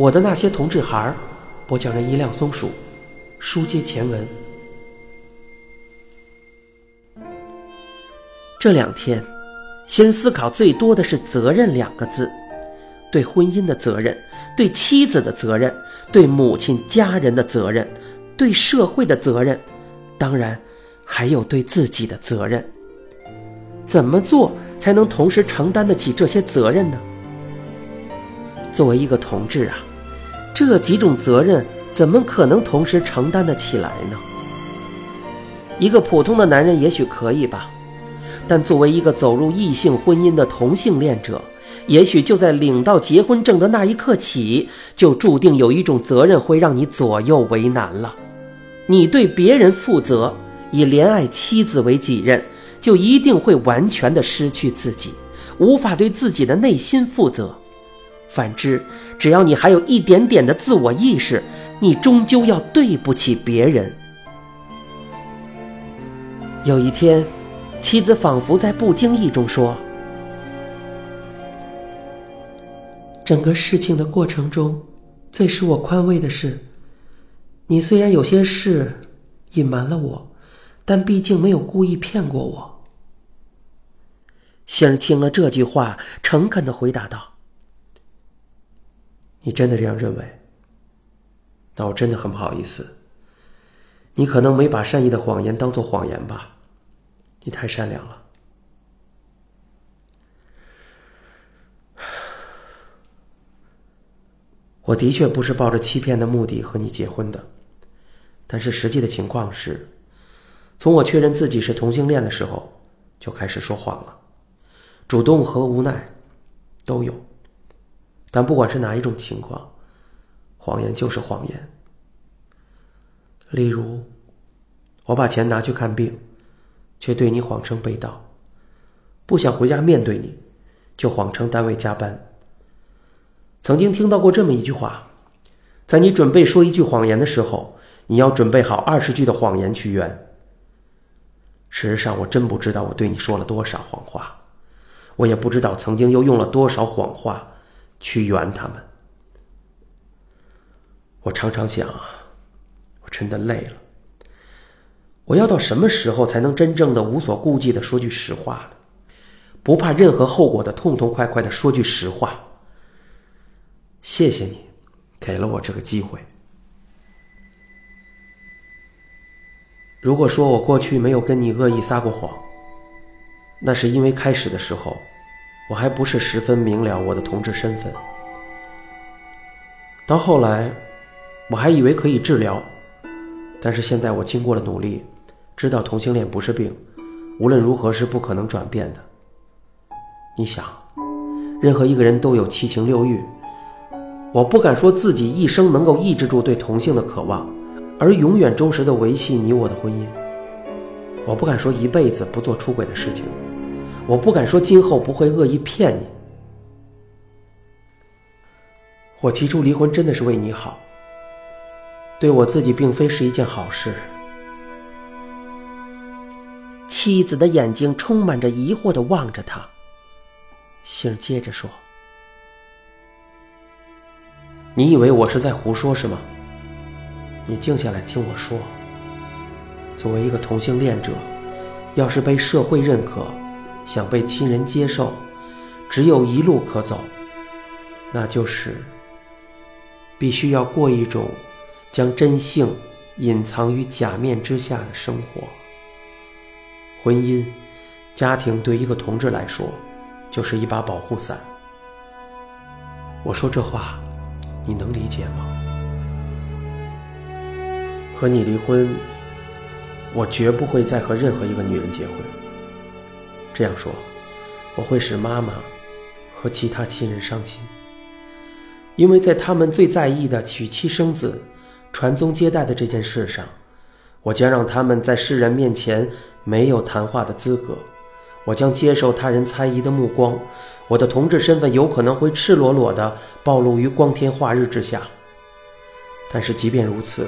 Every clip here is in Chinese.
我的那些同志孩儿，播讲人一辆松鼠，书接前文。这两天，先思考最多的是“责任”两个字，对婚姻的责任，对妻子的责任，对母亲家人的责任，对社会的责任，当然，还有对自己的责任。怎么做才能同时承担得起这些责任呢？作为一个同志啊，这几种责任怎么可能同时承担得起来呢？一个普通的男人也许可以吧。但作为一个走入异性婚姻的同性恋者，也许就在领到结婚证的那一刻起，就注定有一种责任会让你左右为难了。你对别人负责，以怜爱妻子为己任，就一定会完全的失去自己，无法对自己的内心负责。反之，只要你还有一点点的自我意识，你终究要对不起别人。有一天。妻子仿佛在不经意中说：“整个事情的过程中，最使我宽慰的是，你虽然有些事隐瞒了我，但毕竟没有故意骗过我。”星儿听了这句话，诚恳的回答道：“你真的这样认为？那我真的很不好意思。你可能没把善意的谎言当做谎言吧。”你太善良了，我的确不是抱着欺骗的目的和你结婚的，但是实际的情况是，从我确认自己是同性恋的时候就开始说谎了，主动和无奈都有，但不管是哪一种情况，谎言就是谎言。例如，我把钱拿去看病。却对你谎称被盗，不想回家面对你，就谎称单位加班。曾经听到过这么一句话：在你准备说一句谎言的时候，你要准备好二十句的谎言去圆。事实上，我真不知道我对你说了多少谎话，我也不知道曾经又用了多少谎话去圆他们。我常常想啊，我真的累了。我要到什么时候才能真正的无所顾忌的说句实话呢？不怕任何后果的痛痛快快的说句实话。谢谢你，给了我这个机会。如果说我过去没有跟你恶意撒过谎，那是因为开始的时候，我还不是十分明了我的同志身份。到后来，我还以为可以治疗，但是现在我经过了努力。知道同性恋不是病，无论如何是不可能转变的。你想，任何一个人都有七情六欲，我不敢说自己一生能够抑制住对同性的渴望，而永远忠实的维系你我的婚姻。我不敢说一辈子不做出轨的事情，我不敢说今后不会恶意骗你。我提出离婚真的是为你好，对我自己并非是一件好事。妻子的眼睛充满着疑惑的望着他。星儿接着说：“你以为我是在胡说是吗？你静下来听我说。作为一个同性恋者，要是被社会认可，想被亲人接受，只有一路可走，那就是必须要过一种将真性隐藏于假面之下的生活。”婚姻、家庭对一个同志来说，就是一把保护伞。我说这话，你能理解吗？和你离婚，我绝不会再和任何一个女人结婚。这样说，我会使妈妈和其他亲人伤心，因为在他们最在意的娶妻生子、传宗接代的这件事上。我将让他们在世人面前没有谈话的资格，我将接受他人猜疑的目光，我的同志身份有可能会赤裸裸地暴露于光天化日之下。但是即便如此，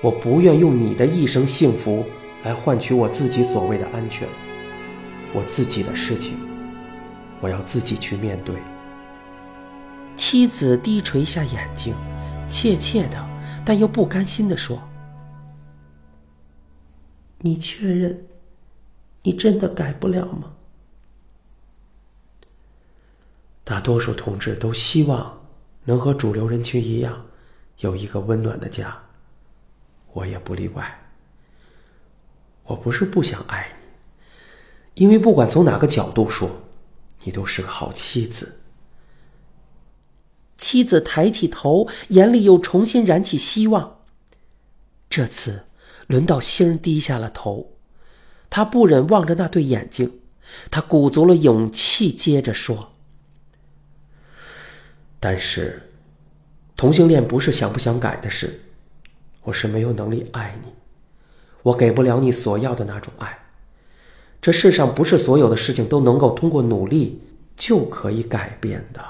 我不愿用你的一生幸福来换取我自己所谓的安全。我自己的事情，我要自己去面对。妻子低垂下眼睛，怯怯的，但又不甘心的说：“你确认，你真的改不了吗？”大多数同志都希望能和主流人群一样，有一个温暖的家。我也不例外。我不是不想爱你，因为不管从哪个角度说，你都是个好妻子。妻子抬起头，眼里又重新燃起希望。这次轮到星低下了头，他不忍望着那对眼睛，他鼓足了勇气，接着说。但是，同性恋不是想不想改的事，我是没有能力爱你，我给不了你所要的那种爱。这世上不是所有的事情都能够通过努力就可以改变的。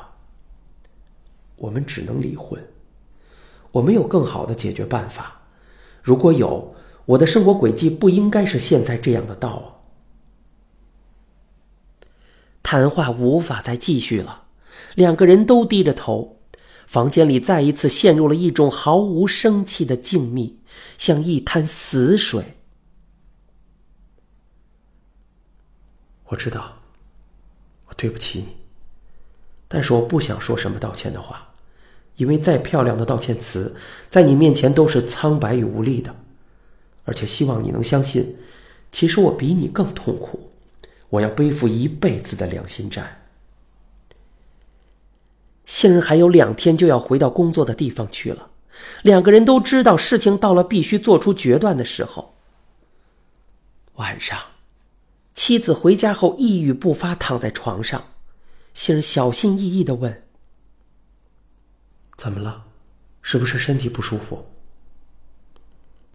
我们只能离婚，我没有更好的解决办法。如果有，我的生活轨迹不应该是现在这样的道。谈话无法再继续了。两个人都低着头，房间里再一次陷入了一种毫无生气的静谧，像一滩死水。我知道，我对不起你，但是我不想说什么道歉的话，因为再漂亮的道歉词，在你面前都是苍白与无力的。而且希望你能相信，其实我比你更痛苦，我要背负一辈子的良心债。杏儿还有两天就要回到工作的地方去了，两个人都知道事情到了必须做出决断的时候。晚上，妻子回家后一语不发，躺在床上，星儿小心翼翼的问：“怎么了？是不是身体不舒服？”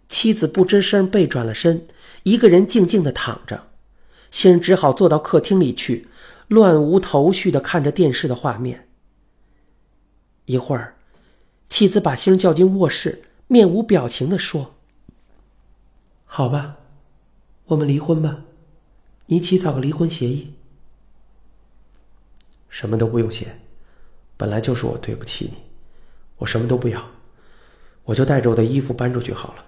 妻子不吱声，背转了身，一个人静静的躺着。星只好坐到客厅里去，乱无头绪的看着电视的画面。一会儿，妻子把星叫进卧室，面无表情的说：“好吧，我们离婚吧，你起草个离婚协议。什么都不用写，本来就是我对不起你，我什么都不要，我就带着我的衣服搬出去好了。”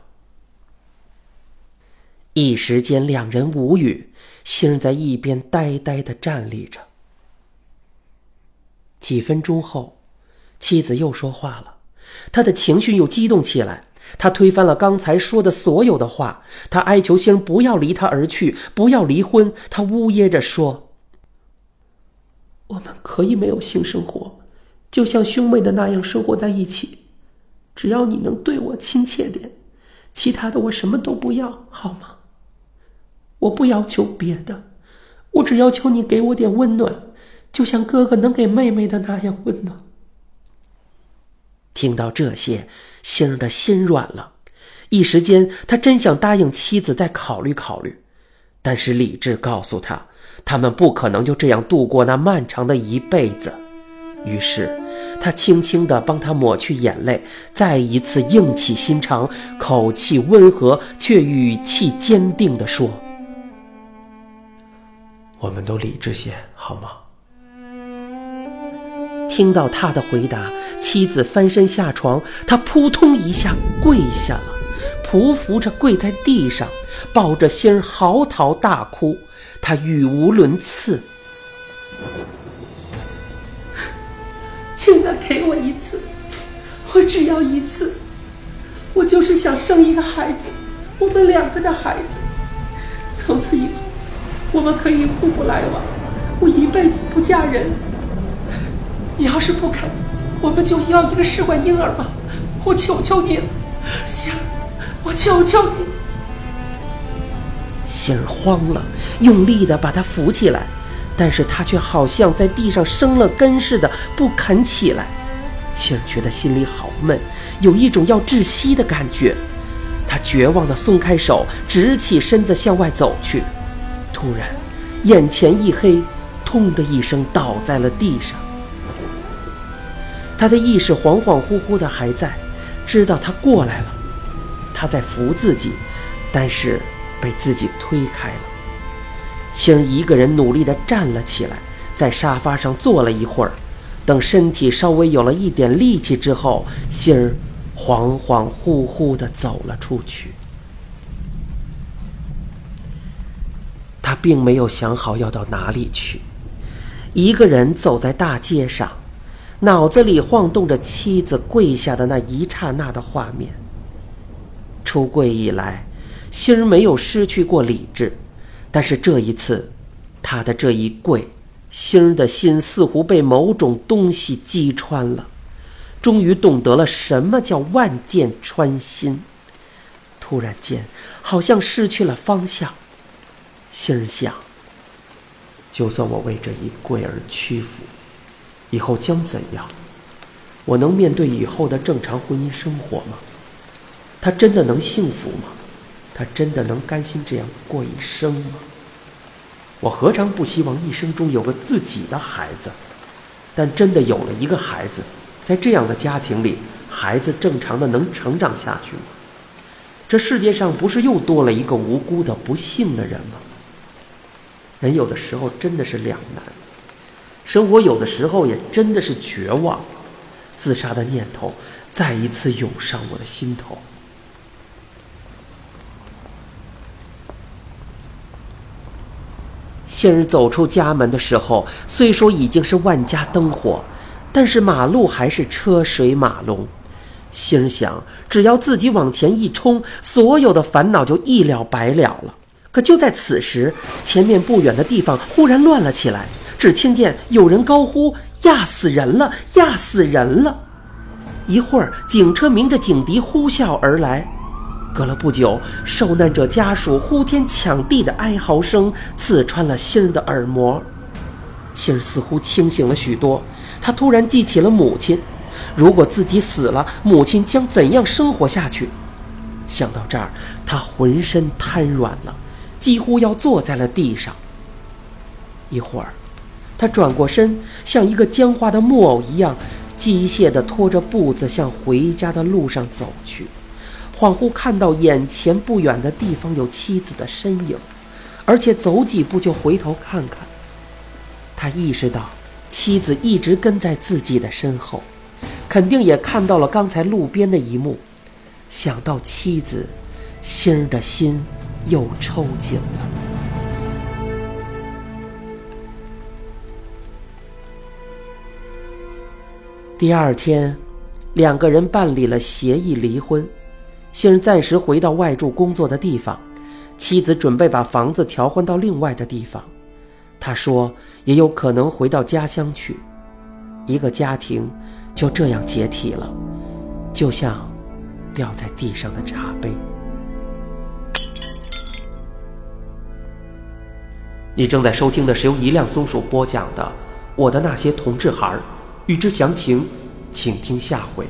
一时间，两人无语，星在一边呆呆的站立着。几分钟后。妻子又说话了，他的情绪又激动起来。他推翻了刚才说的所有的话，他哀求星不要离他而去，不要离婚。他呜咽着说：“我们可以没有性生活，就像兄妹的那样生活在一起。只要你能对我亲切点，其他的我什么都不要，好吗？我不要求别的，我只要求你给我点温暖，就像哥哥能给妹妹的那样温暖。”听到这些，星儿的心软了。一时间，他真想答应妻子再考虑考虑，但是理智告诉他，他们不可能就这样度过那漫长的一辈子。于是，他轻轻地帮他抹去眼泪，再一次硬起心肠，口气温和却语气坚定地说：“我们都理智些，好吗？”听到他的回答，妻子翻身下床，他扑通一下跪下了，匍匐着跪在地上，抱着心儿嚎啕大哭，他语无伦次：“请再给我一次，我只要一次，我就是想生一个孩子，我们两个的孩子，从此以后，我们可以互不来往，我一辈子不嫁人。”你要是不肯，我们就要一个试管婴儿吧！我求求你了，星儿，我求求你！星儿慌了，用力的把他扶起来，但是他却好像在地上生了根似的，不肯起来。星儿觉得心里好闷，有一种要窒息的感觉。他绝望的松开手，直起身子向外走去。突然，眼前一黑，痛的一声倒在了地上。他的意识恍恍惚惚的还在，知道他过来了，他在扶自己，但是被自己推开了。星一个人努力的站了起来，在沙发上坐了一会儿，等身体稍微有了一点力气之后，心儿恍恍惚惚的走了出去。他并没有想好要到哪里去，一个人走在大街上，脑子里晃动着妻子跪下的那一刹那的画面。出柜以来，心儿没有失去过理智，但是这一次，他的这一跪。星儿的心似乎被某种东西击穿了，终于懂得了什么叫万箭穿心。突然间，好像失去了方向。星儿想：就算我为这一跪而屈服，以后将怎样？我能面对以后的正常婚姻生活吗？他真的能幸福吗？他真的能甘心这样过一生吗？我何尝不希望一生中有个自己的孩子？但真的有了一个孩子，在这样的家庭里，孩子正常的能成长下去吗？这世界上不是又多了一个无辜的不幸的人吗？人有的时候真的是两难，生活有的时候也真的是绝望，自杀的念头再一次涌上我的心头。杏儿走出家门的时候，虽说已经是万家灯火，但是马路还是车水马龙。杏儿想，只要自己往前一冲，所有的烦恼就一了百了了。可就在此时，前面不远的地方忽然乱了起来，只听见有人高呼：“压死人了！压死人了！”一会儿，警车鸣着警笛呼啸而来。隔了不久，受难者家属呼天抢地的哀嚎声刺穿了心儿的耳膜，心儿似乎清醒了许多。他突然记起了母亲，如果自己死了，母亲将怎样生活下去？想到这儿，他浑身瘫软了，几乎要坐在了地上。一会儿，他转过身，像一个僵化的木偶一样，机械地拖着步子向回家的路上走去。恍惚看到眼前不远的地方有妻子的身影，而且走几步就回头看看。他意识到妻子一直跟在自己的身后，肯定也看到了刚才路边的一幕。想到妻子，心儿的心又抽紧了。第二天，两个人办理了协议离婚。先暂时回到外住工作的地方，妻子准备把房子调换到另外的地方。他说，也有可能回到家乡去。一个家庭就这样解体了，就像掉在地上的茶杯。你正在收听的是由一辆松鼠播讲的《我的那些同志孩儿》，欲知详情，请听下回。